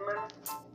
Música